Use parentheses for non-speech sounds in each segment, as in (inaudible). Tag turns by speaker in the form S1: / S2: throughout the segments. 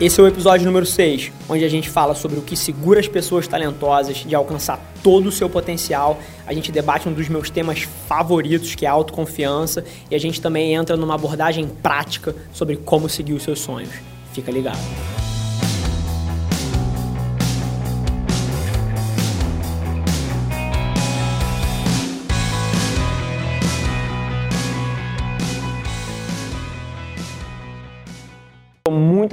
S1: Esse é o episódio número 6, onde a gente fala sobre o que segura as pessoas talentosas de alcançar todo o seu potencial. A gente debate um dos meus temas favoritos, que é a autoconfiança, e a gente também entra numa abordagem prática sobre como seguir os seus sonhos. Fica ligado.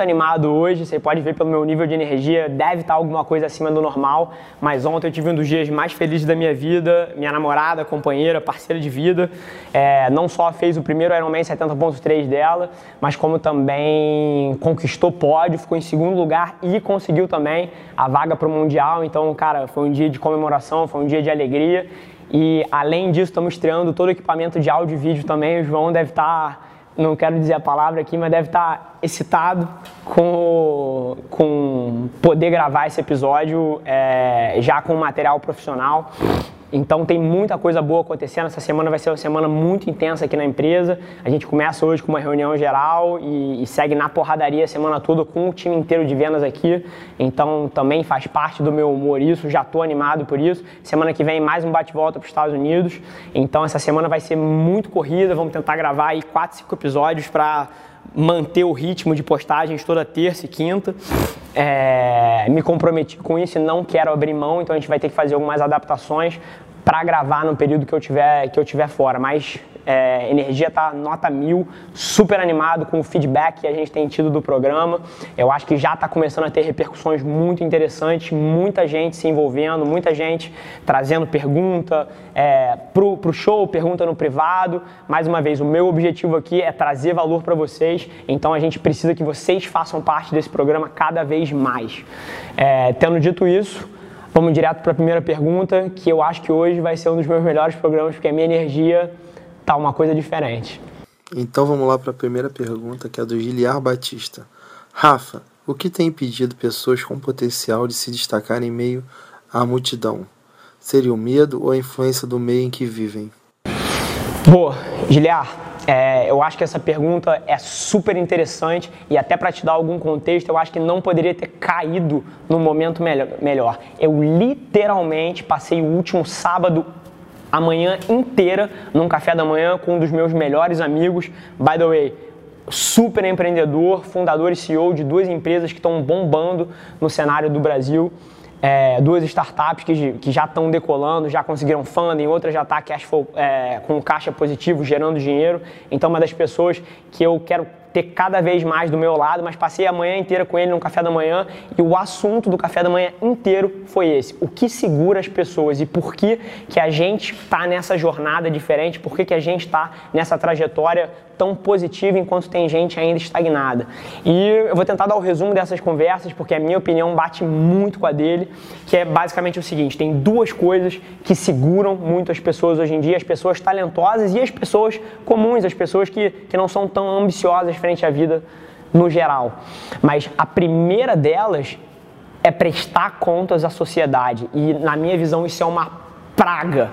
S1: Muito animado hoje, você pode ver pelo meu nível de energia, deve estar alguma coisa acima do normal, mas ontem eu tive um dos dias mais felizes da minha vida, minha namorada, companheira, parceira de vida, é, não só fez o primeiro Ironman 70.3 dela, mas como também conquistou pódio, ficou em segundo lugar e conseguiu também a vaga para o Mundial, então, cara, foi um dia de comemoração, foi um dia de alegria, e além disso, estamos estreando todo o equipamento de áudio e vídeo também, o João deve estar não quero dizer a palavra aqui, mas deve estar excitado com, com poder gravar esse episódio é, já com material profissional. Então tem muita coisa boa acontecendo. Essa semana vai ser uma semana muito intensa aqui na empresa. A gente começa hoje com uma reunião geral e, e, segue na porradaria a semana toda com o time inteiro de vendas aqui. Então também faz parte do meu humor isso. Já estou animado por isso. Semana que vem mais um bate-volta para os Estados Unidos. Então essa semana vai ser muito corrida. Vamos tentar gravar aí 4, 5 episódios para manter o ritmo de postagens toda terça e quinta. É, me comprometi com isso e não quero abrir mão, então a gente vai ter que fazer algumas adaptações para gravar no período que eu tiver, que eu tiver fora. Mas é, energia tá nota mil, super animado com o feedback que a gente tem tido do programa. Eu acho que já está começando a ter repercussões muito interessantes, muita gente se envolvendo, muita gente trazendo pergunta é, pro, pro show, pergunta no privado. Mais uma vez, o meu objetivo aqui é trazer valor para vocês, então a gente precisa que vocês façam parte desse programa cada vez mais. É, tendo dito isso, Vamos direto para a primeira pergunta, que eu acho que hoje vai ser um dos meus melhores programas, porque a minha energia tá uma coisa diferente.
S2: Então vamos lá para a primeira pergunta, que é do Giliar Batista. Rafa, o que tem impedido pessoas com potencial de se destacar em meio à multidão? Seria o medo ou a influência do meio em que vivem?
S1: Boa, Giliar, é, eu acho que essa pergunta é super interessante e até para te dar algum contexto, eu acho que não poderia ter caído no momento melhor. Eu literalmente passei o último sábado a manhã inteira num café da manhã com um dos meus melhores amigos. By the way, super empreendedor, fundador e CEO de duas empresas que estão bombando no cenário do Brasil é, duas startups que, que já estão decolando, já conseguiram funding, outra já está é, com caixa positivo, gerando dinheiro. Então, uma das pessoas que eu quero ter cada vez mais do meu lado, mas passei a manhã inteira com ele no café da manhã e o assunto do café da manhã inteiro foi esse: o que segura as pessoas e por que, que a gente está nessa jornada diferente, por que, que a gente está nessa trajetória tão positiva enquanto tem gente ainda estagnada. E eu vou tentar dar o resumo dessas conversas, porque a minha opinião bate muito com a dele, que é basicamente o seguinte: tem duas coisas que seguram muito as pessoas hoje em dia, as pessoas talentosas e as pessoas comuns, as pessoas que, que não são tão ambiciosas frente à vida no geral. Mas a primeira delas é prestar contas à sociedade. E na minha visão isso é uma praga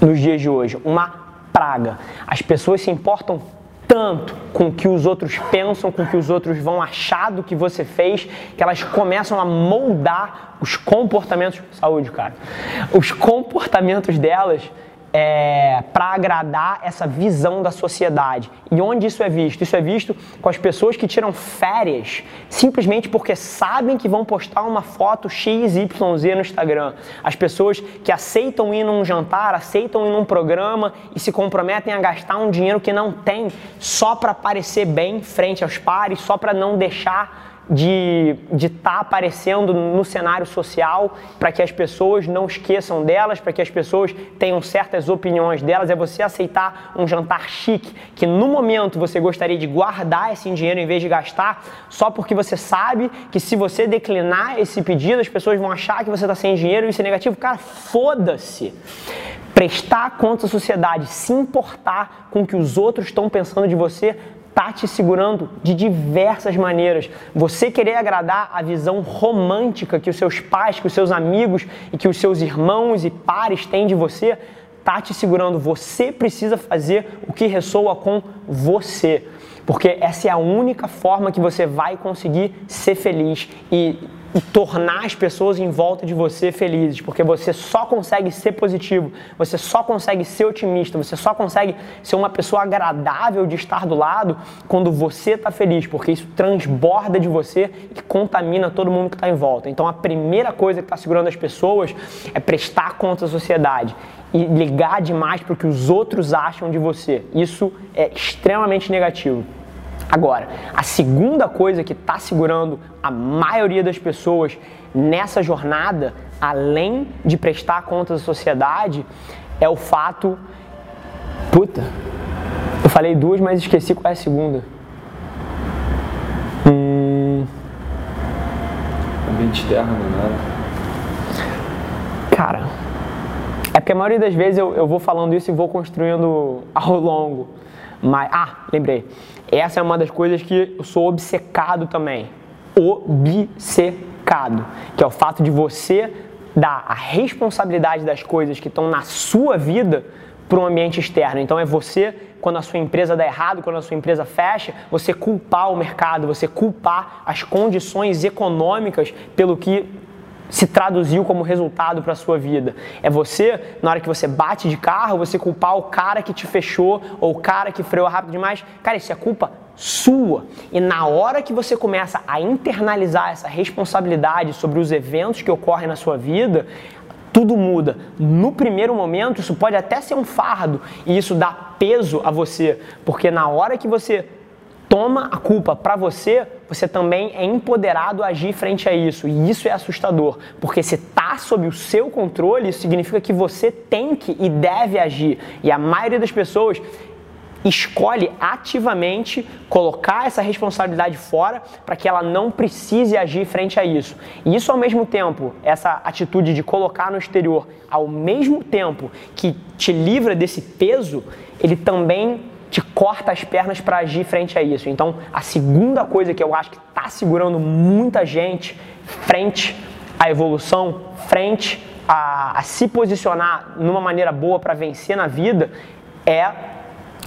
S1: nos dias de hoje, uma praga. As pessoas se importam tanto com o que os outros pensam, com o que os outros vão achar do que você fez, que elas começam a moldar os comportamentos, saúde, cara, os comportamentos delas é, para agradar essa visão da sociedade. E onde isso é visto? Isso é visto com as pessoas que tiram férias simplesmente porque sabem que vão postar uma foto XYZ no Instagram. As pessoas que aceitam ir num jantar, aceitam ir num programa e se comprometem a gastar um dinheiro que não tem só para parecer bem frente aos pares, só para não deixar de estar tá aparecendo no cenário social para que as pessoas não esqueçam delas, para que as pessoas tenham certas opiniões delas, é você aceitar um jantar chique, que no momento você gostaria de guardar esse dinheiro em vez de gastar, só porque você sabe que se você declinar esse pedido, as pessoas vão achar que você está sem dinheiro e isso é negativo. Cara, foda-se prestar conta à sociedade, se importar com o que os outros estão pensando de você, tá te segurando de diversas maneiras. Você querer agradar a visão romântica que os seus pais, que os seus amigos e que os seus irmãos e pares têm de você, tá te segurando. Você precisa fazer o que ressoa com você. Porque essa é a única forma que você vai conseguir ser feliz e e tornar as pessoas em volta de você felizes, porque você só consegue ser positivo, você só consegue ser otimista, você só consegue ser uma pessoa agradável de estar do lado quando você está feliz, porque isso transborda de você e contamina todo mundo que está em volta. Então a primeira coisa que está segurando as pessoas é prestar conta à sociedade e ligar demais para o que os outros acham de você. Isso é extremamente negativo. Agora, a segunda coisa que está segurando a maioria das pessoas nessa jornada, além de prestar contas à sociedade, é o fato. Puta, eu falei duas, mas esqueci qual é a segunda.
S2: Hum... Ambiente terra, não era?
S1: Cara, é porque a maioria das vezes eu, eu vou falando isso e vou construindo ao longo. Mas, ah, lembrei. Essa é uma das coisas que eu sou obcecado também. Obcecado. Que é o fato de você dar a responsabilidade das coisas que estão na sua vida para o ambiente externo. Então é você, quando a sua empresa dá errado, quando a sua empresa fecha, você culpar o mercado, você culpar as condições econômicas pelo que se traduziu como resultado para a sua vida. É você, na hora que você bate de carro, você culpar o cara que te fechou ou o cara que freou rápido demais. Cara, isso é culpa sua. E na hora que você começa a internalizar essa responsabilidade sobre os eventos que ocorrem na sua vida, tudo muda. No primeiro momento, isso pode até ser um fardo e isso dá peso a você, porque na hora que você toma a culpa para você, você também é empoderado a agir frente a isso. E isso é assustador, porque se está sob o seu controle, isso significa que você tem que e deve agir. E a maioria das pessoas escolhe ativamente colocar essa responsabilidade fora para que ela não precise agir frente a isso. E isso ao mesmo tempo, essa atitude de colocar no exterior, ao mesmo tempo que te livra desse peso, ele também te corta as pernas para agir frente a isso. Então, a segunda coisa que eu acho que está segurando muita gente frente à evolução, frente a, a se posicionar numa maneira boa para vencer na vida, é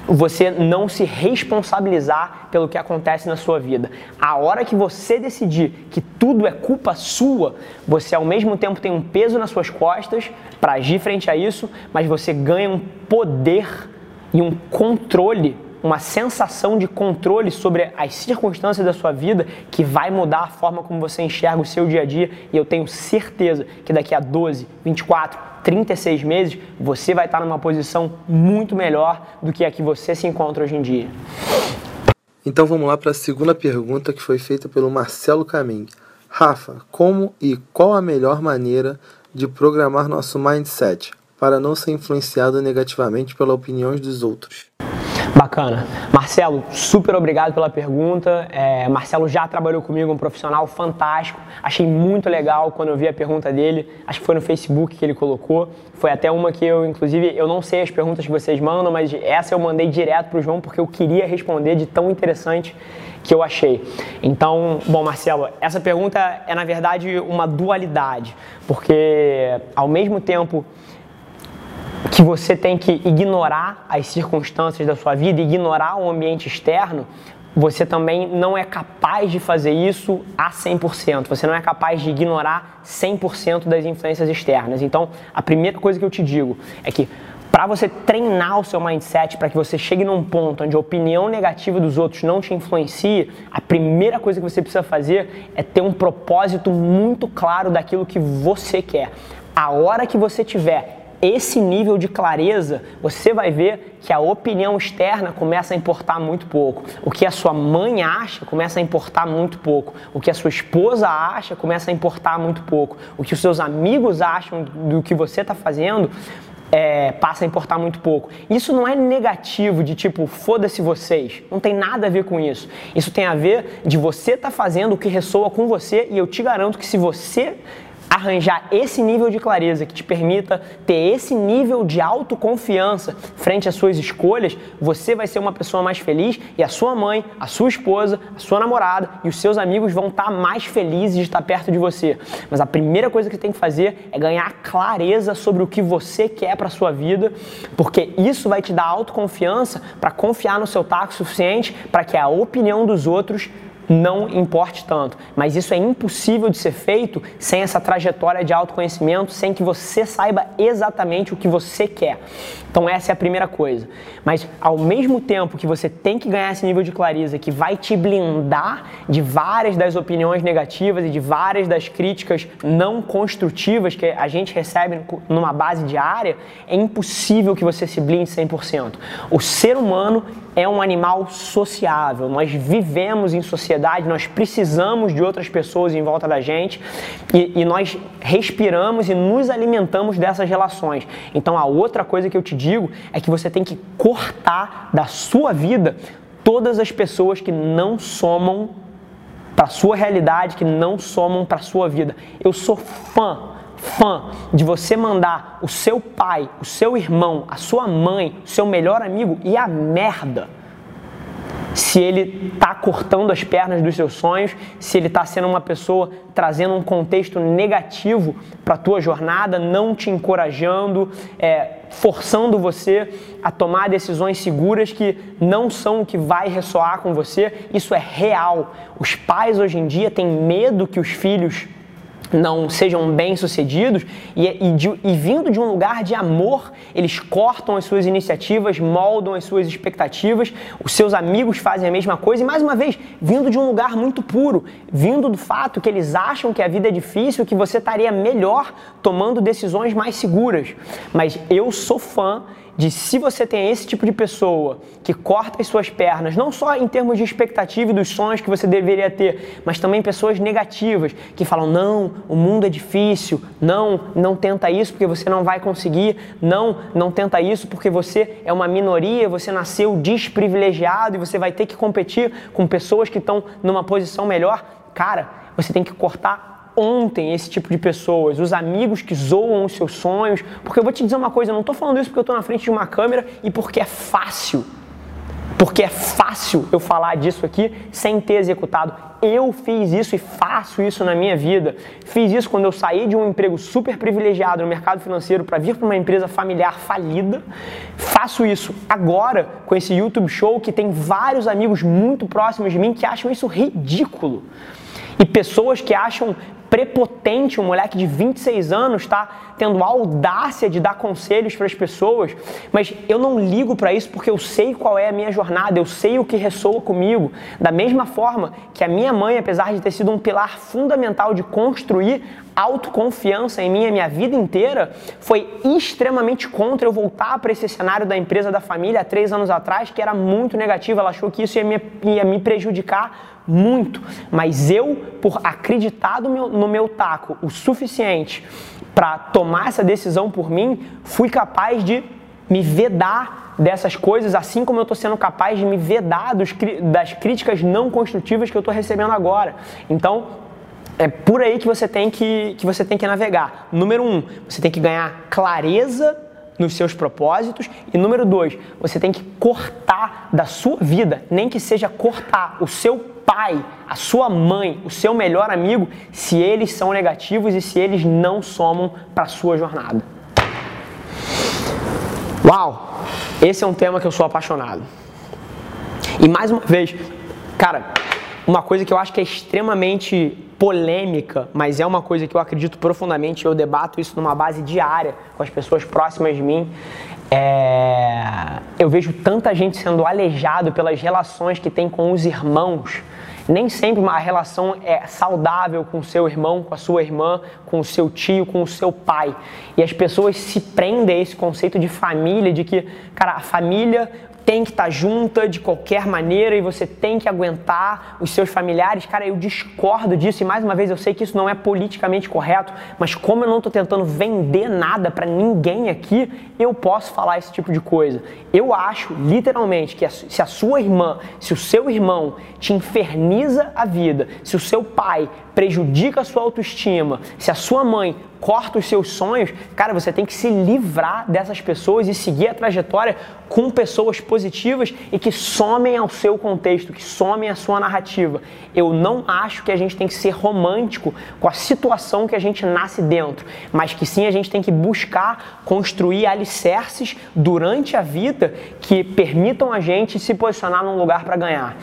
S1: você não se responsabilizar pelo que acontece na sua vida. A hora que você decidir que tudo é culpa sua, você ao mesmo tempo tem um peso nas suas costas para agir frente a isso, mas você ganha um poder e um controle, uma sensação de controle sobre as circunstâncias da sua vida que vai mudar a forma como você enxerga o seu dia a dia. E eu tenho certeza que daqui a 12, 24, 36 meses você vai estar numa posição muito melhor do que a que você se encontra hoje em dia.
S2: Então vamos lá para a segunda pergunta que foi feita pelo Marcelo Caminho. Rafa, como e qual a melhor maneira de programar nosso mindset? Para não ser influenciado negativamente pelas opiniões dos outros?
S1: Bacana. Marcelo, super obrigado pela pergunta. É, Marcelo já trabalhou comigo, um profissional fantástico. Achei muito legal quando eu vi a pergunta dele. Acho que foi no Facebook que ele colocou. Foi até uma que eu, inclusive, eu não sei as perguntas que vocês mandam, mas essa eu mandei direto para o João porque eu queria responder de tão interessante que eu achei. Então, bom, Marcelo, essa pergunta é na verdade uma dualidade, porque ao mesmo tempo que você tem que ignorar as circunstâncias da sua vida, ignorar o ambiente externo, você também não é capaz de fazer isso a 100%. Você não é capaz de ignorar 100% das influências externas. Então, a primeira coisa que eu te digo é que para você treinar o seu mindset, para que você chegue num ponto onde a opinião negativa dos outros não te influencie, a primeira coisa que você precisa fazer é ter um propósito muito claro daquilo que você quer. A hora que você tiver esse nível de clareza, você vai ver que a opinião externa começa a importar muito pouco. O que a sua mãe acha começa a importar muito pouco. O que a sua esposa acha começa a importar muito pouco. O que os seus amigos acham do que você está fazendo é, passa a importar muito pouco. Isso não é negativo de tipo, foda-se vocês. Não tem nada a ver com isso. Isso tem a ver de você estar tá fazendo o que ressoa com você e eu te garanto que se você arranjar esse nível de clareza que te permita ter esse nível de autoconfiança frente às suas escolhas, você vai ser uma pessoa mais feliz e a sua mãe, a sua esposa, a sua namorada e os seus amigos vão estar mais felizes de estar perto de você. Mas a primeira coisa que tem que fazer é ganhar clareza sobre o que você quer para sua vida, porque isso vai te dar autoconfiança para confiar no seu taco suficiente para que a opinião dos outros não importe tanto. Mas isso é impossível de ser feito sem essa trajetória de autoconhecimento, sem que você saiba exatamente o que você quer. Então essa é a primeira coisa. Mas ao mesmo tempo que você tem que ganhar esse nível de clareza que vai te blindar de várias das opiniões negativas e de várias das críticas não construtivas que a gente recebe numa base diária, é impossível que você se blinde 100%. O ser humano é um animal sociável. Nós vivemos em sociedade, nós precisamos de outras pessoas em volta da gente e, e, nós respiramos e nos alimentamos dessas relações. Então, a outra coisa que eu te digo é que você tem que cortar da sua vida todas as pessoas que não somam para sua realidade, que não somam para sua vida. Eu sou fã fã de você mandar o seu pai, o seu irmão, a sua mãe, o seu melhor amigo e a merda. Se ele está cortando as pernas dos seus sonhos, se ele está sendo uma pessoa trazendo um contexto negativo para a tua jornada, não te encorajando, é, forçando você a tomar decisões seguras que não são o que vai ressoar com você, isso é real. Os pais hoje em dia têm medo que os filhos não sejam bem-sucedidos e, e, e, vindo de um lugar de amor, eles cortam as suas iniciativas, moldam as suas expectativas, os seus amigos fazem a mesma coisa e, mais uma vez, vindo de um lugar muito puro, vindo do fato que eles acham que a vida é difícil, que você estaria melhor tomando decisões mais seguras. Mas eu sou fã de se você tem esse tipo de pessoa que corta as suas pernas, não só em termos de expectativa e dos sonhos que você deveria ter, mas também pessoas negativas que falam: não, o mundo é difícil, não, não tenta isso porque você não vai conseguir, não, não tenta isso porque você é uma minoria, você nasceu desprivilegiado e você vai ter que competir com pessoas que estão numa posição melhor. Cara, você tem que cortar ontem esse tipo de pessoas, os amigos que zoam os seus sonhos, porque eu vou te dizer uma coisa, eu não estou falando isso porque eu estou na frente de uma câmera e porque é fácil. Porque é fácil eu falar disso aqui sem ter executado. Eu fiz isso e faço isso na minha vida. Fiz isso quando eu saí de um emprego super privilegiado no mercado financeiro para vir para uma empresa familiar falida. Faço isso agora com esse YouTube show que tem vários amigos muito próximos de mim que acham isso ridículo. E pessoas que acham prepotente, um moleque de 26 anos está tendo a audácia de dar conselhos para as pessoas, mas eu não ligo para isso porque eu sei qual é a minha jornada, eu sei o que ressoa comigo. Da mesma forma que a minha mãe, apesar de ter sido um pilar fundamental de construir autoconfiança em mim a minha vida inteira, foi extremamente contra eu voltar para esse cenário da empresa da família há três anos atrás, que era muito negativo. Ela achou que isso ia me, ia me prejudicar muito, mas eu, por acreditar no meu, taco o suficiente para tomar essa decisão por mim, fui capaz de me vedar dessas coisas, assim como eu estou sendo capaz de me vedar dos, das críticas não construtivas que eu estou recebendo agora. Então, é por aí que você tem que, que você tem que navegar. Número um, você tem que ganhar clareza nos seus propósitos. E número dois, você tem que cortar da sua vida, nem que seja cortar o seu pai, a sua mãe, o seu melhor amigo, se eles são negativos e se eles não somam para sua jornada. Uau! Esse é um tema que eu sou apaixonado. E mais uma vez, cara, uma coisa que eu acho que é extremamente polêmica, mas é uma coisa que eu acredito profundamente, eu debato isso numa base diária com as pessoas próximas de mim. É... Eu vejo tanta gente sendo aleijado pelas relações que tem com os irmãos. Nem sempre uma relação é saudável com seu irmão, com a sua irmã, com o seu tio, com o seu pai. E as pessoas se prendem a esse conceito de família, de que, cara, a família tem que estar tá junta de qualquer maneira e você tem que aguentar os seus familiares. Cara, eu discordo disso e mais uma vez eu sei que isso não é politicamente correto, mas como eu não estou tentando vender nada para ninguém aqui, eu posso falar esse tipo de coisa. Eu acho, literalmente, que se a sua irmã, se o seu irmão te inferniza a vida, se o seu pai prejudica a sua autoestima, se a sua mãe corta os seus sonhos, cara, você tem que se livrar dessas pessoas e seguir a trajetória com pessoas positivas e que somem ao seu contexto, que somem à sua narrativa. Eu não acho que a gente tem que ser romântico com a situação que a gente nasce dentro, mas que sim a gente tem que buscar construir alicerces durante a vida que permitam a gente se posicionar num lugar para ganhar.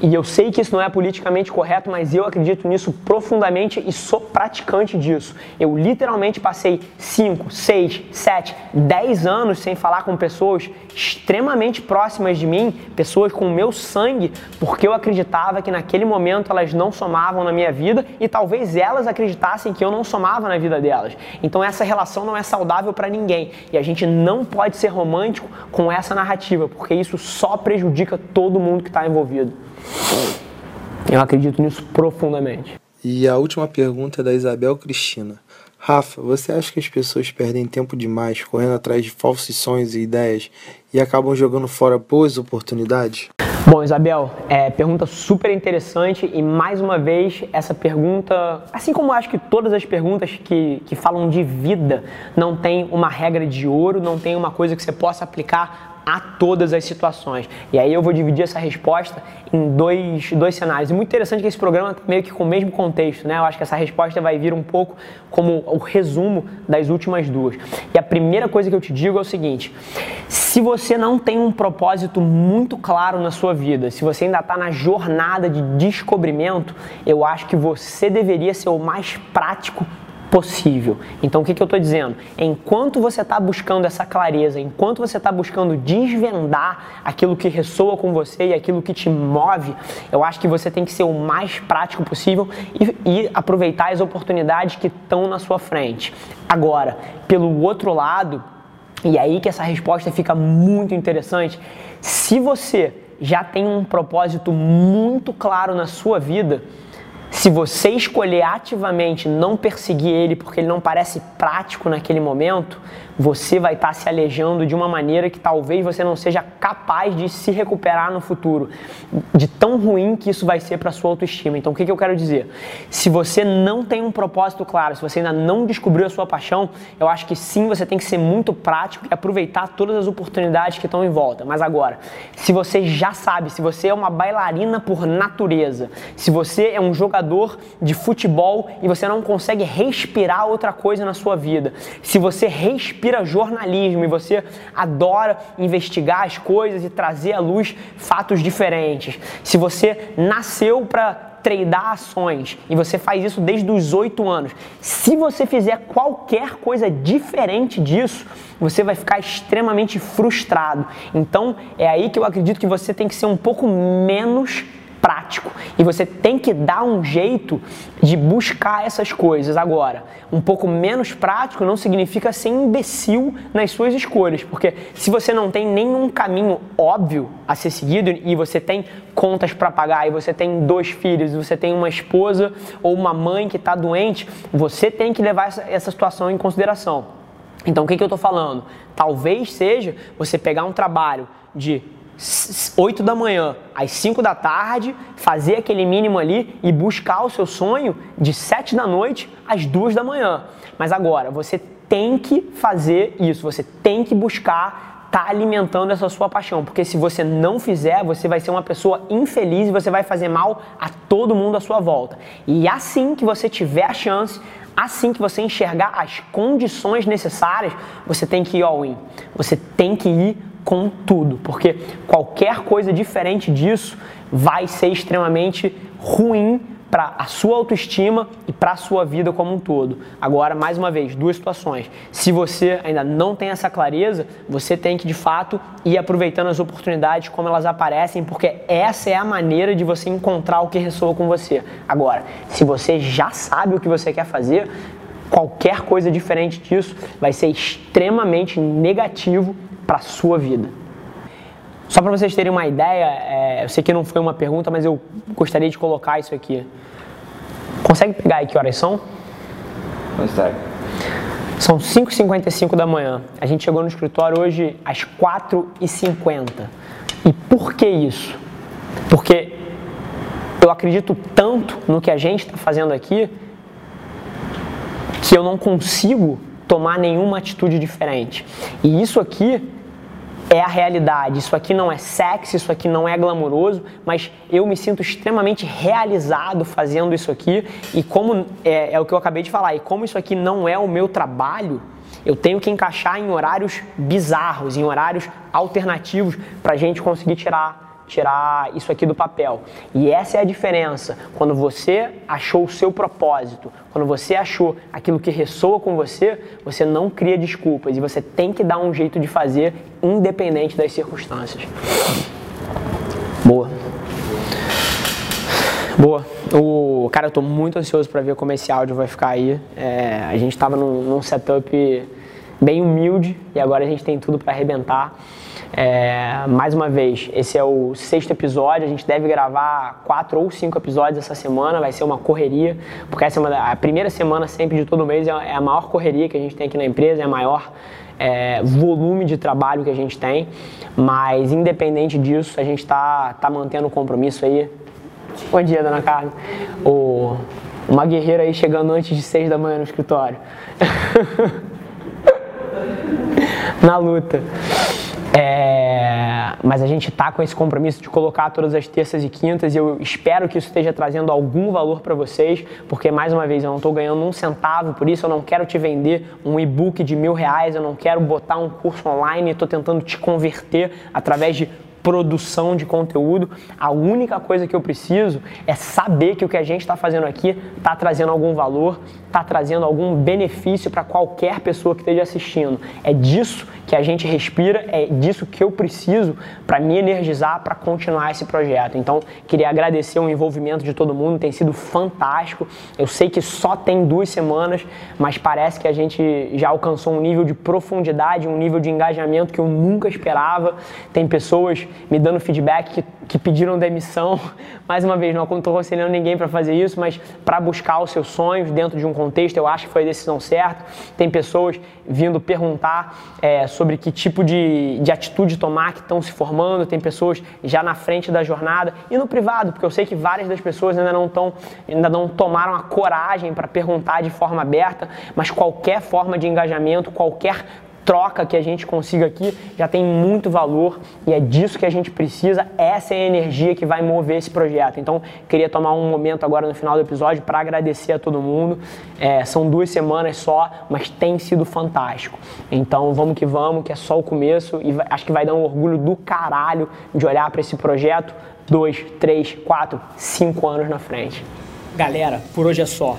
S1: E eu sei que isso não é politicamente correto, mas eu acredito nisso profundamente e sou praticante disso. Eu literalmente passei 5, 6, 7, 10 anos sem falar com pessoas extremamente próximas de mim, pessoas com o meu sangue, porque eu acreditava que naquele momento elas não somavam na minha vida e talvez elas acreditassem que eu não somava na vida delas. Então essa relação não é saudável para ninguém e a gente não pode ser romântico com essa narrativa, porque isso só prejudica todo mundo que está envolvido. Eu acredito nisso profundamente.
S2: E a última pergunta é da Isabel Cristina. Rafa, você acha que as pessoas perdem tempo demais correndo atrás de falsos sonhos e ideias e acabam jogando fora boas oportunidades?
S1: Bom, Isabel, é, pergunta super interessante e mais uma vez essa pergunta, assim como acho que todas as perguntas que, que falam de vida, não tem uma regra de ouro, não tem uma coisa que você possa aplicar a todas as situações. E aí eu vou dividir essa resposta em dois, dois cenários. E muito interessante que esse programa tá meio que com o mesmo contexto, né? Eu acho que essa resposta vai vir um pouco como o resumo das últimas duas. E a primeira coisa que eu te digo é o seguinte: se você não tem um propósito muito claro na sua vida, se você ainda está na jornada de descobrimento, eu acho que você deveria ser o mais prático possível. Então, o que, que eu estou dizendo? Enquanto você está buscando essa clareza, enquanto você está buscando desvendar aquilo que ressoa com você e aquilo que te move, eu acho que você tem que ser o mais prático possível e, e aproveitar as oportunidades que estão na sua frente. Agora, pelo outro lado, e aí que essa resposta fica muito interessante, se você já tem um propósito muito claro na sua vida, se você escolher ativamente não perseguir ele porque ele não parece prático naquele momento, você vai estar se alejando de uma maneira que talvez você não seja capaz de se recuperar no futuro, de tão ruim que isso vai ser para sua autoestima. Então, o que, que eu quero dizer? Se você não tem um propósito claro, se você ainda não descobriu a sua paixão, eu acho que sim, você tem que ser muito prático e aproveitar todas as oportunidades que estão em volta. Mas agora, se você já sabe, se você é uma bailarina por natureza, se você é um jogador de futebol e você não consegue respirar outra coisa na sua vida, se você respira respira jornalismo e você adora investigar as coisas e trazer à luz fatos diferentes, se você nasceu para treinar ações e você faz isso desde os oito anos, se você fizer qualquer coisa diferente disso, você vai ficar extremamente frustrado. Então é aí que eu acredito que você tem que ser um pouco menos prático e você tem que dar um jeito de buscar essas coisas. Agora, um pouco menos prático não significa ser imbecil nas suas escolhas, porque se você não tem nenhum caminho óbvio a ser seguido e você tem contas para pagar e você tem dois filhos, e você tem uma esposa ou uma mãe que está doente, você tem que levar essa, essa situação em consideração. Então, o que, que eu estou falando? Talvez seja você pegar um trabalho de 8 da manhã às 5 da tarde, fazer aquele mínimo ali e buscar o seu sonho de 7 da noite às 2 da manhã. Mas agora, você tem que fazer isso, você tem que buscar tá alimentando essa sua paixão, porque se você não fizer, você vai ser uma pessoa infeliz e você vai fazer mal a todo mundo à sua volta. E assim que você tiver a chance, assim que você enxergar as condições necessárias, você tem que ir all in. Você tem que ir com tudo, porque qualquer coisa diferente disso vai ser extremamente ruim para a sua autoestima e para a sua vida como um todo. Agora, mais uma vez, duas situações. Se você ainda não tem essa clareza, você tem que de fato ir aproveitando as oportunidades como elas aparecem, porque essa é a maneira de você encontrar o que ressoa com você. Agora, se você já sabe o que você quer fazer, qualquer coisa diferente disso vai ser extremamente negativo para a sua vida. Só para vocês terem uma ideia, é, eu sei que não foi uma pergunta, mas eu gostaria de colocar isso aqui. Consegue pegar aí que horas são?
S3: Consegue.
S1: São 5h55 da manhã. A gente chegou no escritório hoje às 4h50. E por que isso? Porque eu acredito tanto no que a gente está fazendo aqui que eu não consigo tomar nenhuma atitude diferente. E isso aqui é a realidade. Isso aqui não é sexy, isso aqui não é glamouroso, mas eu me sinto extremamente realizado fazendo isso aqui. E como é, é, o que eu acabei de falar, e como isso aqui não é o meu trabalho, eu tenho que encaixar em horários bizarros, em horários alternativos, para a gente conseguir tirar tirar isso aqui do papel. E essa é a diferença. Quando você achou o seu propósito, quando você achou aquilo que ressoa com você, você não cria desculpas e você tem que dar um jeito de fazer independente das circunstâncias. Boa. Boa. O cara, eu tô muito ansioso para ver como esse áudio vai ficar aí. É, a gente estava num, num setup bem humilde e agora a gente tem tudo para arrebentar. É, mais uma vez, esse é o sexto episódio. A gente deve gravar quatro ou cinco episódios essa semana. Vai ser uma correria, porque essa é uma, a primeira semana sempre de todo mês é, é a maior correria que a gente tem aqui na empresa, é a maior é, volume de trabalho que a gente tem. Mas independente disso, a gente está tá mantendo o compromisso aí. Bom dia, dona Carla. O, uma guerreira aí chegando antes de seis da manhã no escritório. (laughs) na luta. É, mas a gente está com esse compromisso de colocar todas as terças e quintas e eu espero que isso esteja trazendo algum valor para vocês, porque mais uma vez eu não estou ganhando um centavo por isso, eu não quero te vender um e-book de mil reais, eu não quero botar um curso online, estou tentando te converter através de produção de conteúdo. A única coisa que eu preciso é saber que o que a gente está fazendo aqui está trazendo algum valor, está trazendo algum benefício para qualquer pessoa que esteja assistindo. É disso que a gente respira, é disso que eu preciso para me energizar para continuar esse projeto. Então, queria agradecer o envolvimento de todo mundo, tem sido fantástico. Eu sei que só tem duas semanas, mas parece que a gente já alcançou um nível de profundidade, um nível de engajamento que eu nunca esperava. Tem pessoas me dando feedback que, que pediram demissão. (laughs) Mais uma vez, não estou aconselhando ninguém para fazer isso, mas para buscar os seus sonhos dentro de um contexto, eu acho que foi a decisão certa. Tem pessoas vindo perguntar é, sobre que tipo de, de atitude tomar que estão se formando, tem pessoas já na frente da jornada e no privado, porque eu sei que várias das pessoas ainda não, tão, ainda não tomaram a coragem para perguntar de forma aberta, mas qualquer forma de engajamento, qualquer troca que a gente consiga aqui já tem muito valor e é disso que a gente precisa. Essa é a energia que vai mover esse projeto. Então, queria tomar um momento agora no final do episódio para agradecer a todo mundo. É, são duas semanas só, mas tem sido fantástico. Então, vamos que vamos, que é só o começo e acho que vai dar um orgulho do caralho de olhar para esse projeto dois, três, quatro, cinco anos na frente. Galera, por hoje é só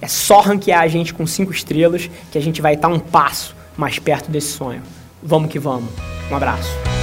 S1: É só ranquear a gente com 5 estrelas que a gente vai estar um passo mais perto desse sonho. Vamos que vamos. Um abraço.